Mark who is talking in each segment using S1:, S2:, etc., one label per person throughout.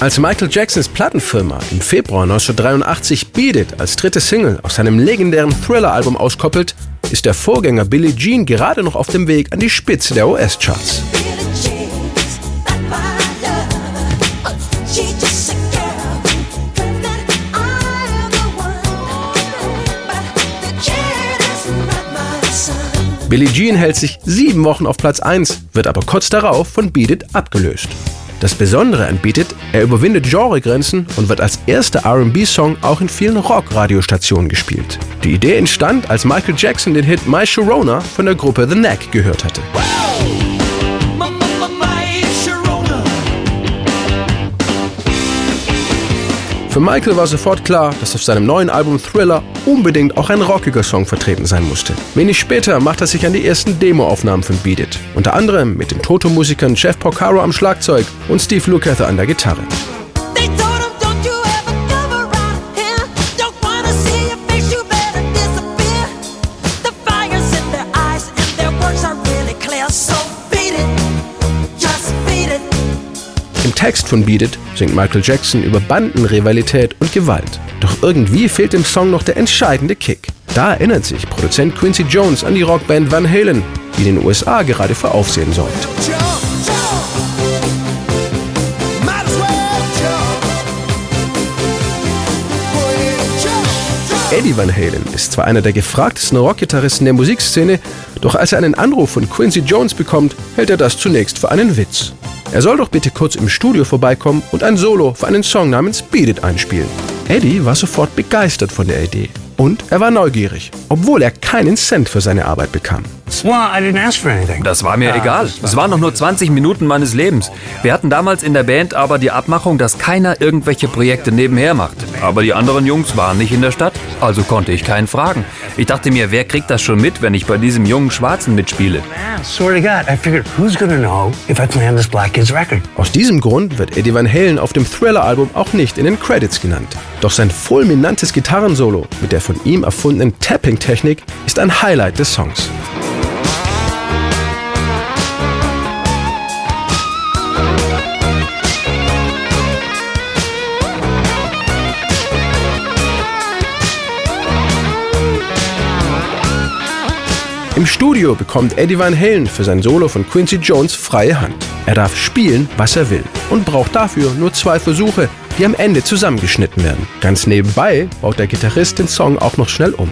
S1: Als Michael Jacksons Plattenfirma im Februar 1983 Beat It als dritte Single aus seinem legendären Thriller-Album auskoppelt, ist der Vorgänger Billie Jean gerade noch auf dem Weg an die Spitze der US-Charts. Billie Jean hält sich sieben Wochen auf Platz 1, wird aber kurz darauf von Beat It abgelöst. Das Besondere an Beat It, er überwindet Genregrenzen und wird als erster RB-Song auch in vielen Rock-Radiostationen gespielt. Die Idee entstand, als Michael Jackson den Hit My Sharona von der Gruppe The Knack gehört hatte. Für Michael war sofort klar, dass auf seinem neuen Album Thriller unbedingt auch ein rockiger Song vertreten sein musste. Wenig später macht er sich an die ersten Demoaufnahmen von Beat It, unter anderem mit den Toto-Musikern Jeff Porcaro am Schlagzeug und Steve Lukather an der Gitarre. Im Text von Beat It singt Michael Jackson über Bandenrivalität und Gewalt. Doch irgendwie fehlt dem Song noch der entscheidende Kick. Da erinnert sich Produzent Quincy Jones an die Rockband Van Halen, die in den USA gerade für Aufsehen sorgt. Eddie Van Halen ist zwar einer der gefragtesten Rockgitarristen der Musikszene, doch als er einen Anruf von Quincy Jones bekommt, hält er das zunächst für einen Witz. Er soll doch bitte kurz im Studio vorbeikommen und ein Solo für einen Song namens Beat It einspielen. Eddie war sofort begeistert von der Idee. Und er war neugierig, obwohl er keinen Cent für seine Arbeit bekam.
S2: Das war mir egal. Es waren noch nur 20 Minuten meines Lebens. Wir hatten damals in der Band aber die Abmachung, dass keiner irgendwelche Projekte nebenher macht. Aber die anderen Jungs waren nicht in der Stadt, also konnte ich keinen fragen. Ich dachte mir, wer kriegt das schon mit, wenn ich bei diesem jungen Schwarzen mitspiele?
S1: Aus diesem Grund wird Eddie Van Halen auf dem Thriller-Album auch nicht in den Credits genannt. Doch sein fulminantes Gitarrensolo mit der von ihm erfundenen Tapping-Technik ist ein Highlight des Songs. Im Studio bekommt Eddie Van Halen für sein Solo von Quincy Jones freie Hand. Er darf spielen, was er will und braucht dafür nur zwei Versuche, die am Ende zusammengeschnitten werden. Ganz nebenbei baut der Gitarrist den Song auch noch schnell um.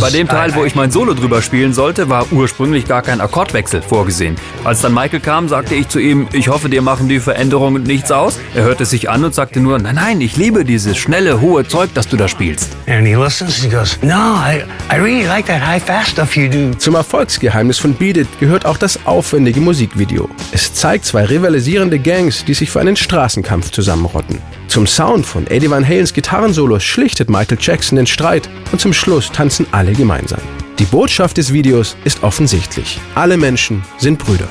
S2: Bei dem Teil, wo ich mein Solo drüber spielen sollte, war ursprünglich gar kein Akkordwechsel vorgesehen. Als dann Michael kam, sagte ich zu ihm, ich hoffe, dir machen die Veränderungen nichts aus. Er hörte sich an und sagte nur, nein, nein, ich liebe dieses schnelle, hohe Zeug, das du da spielst.
S1: Zum Erfolgsgeheimnis von Beat It gehört auch das aufwendige Musikvideo. Es zeigt zwei rivalisierende Gangs, die sich für einen Straßenkampf zusammen zusammenrotten. Zum Sound von Eddie Van Halens Gitarrensolo schlichtet Michael Jackson den Streit und zum Schluss tanzen alle gemeinsam. Die Botschaft des Videos ist offensichtlich. Alle Menschen sind Brüder.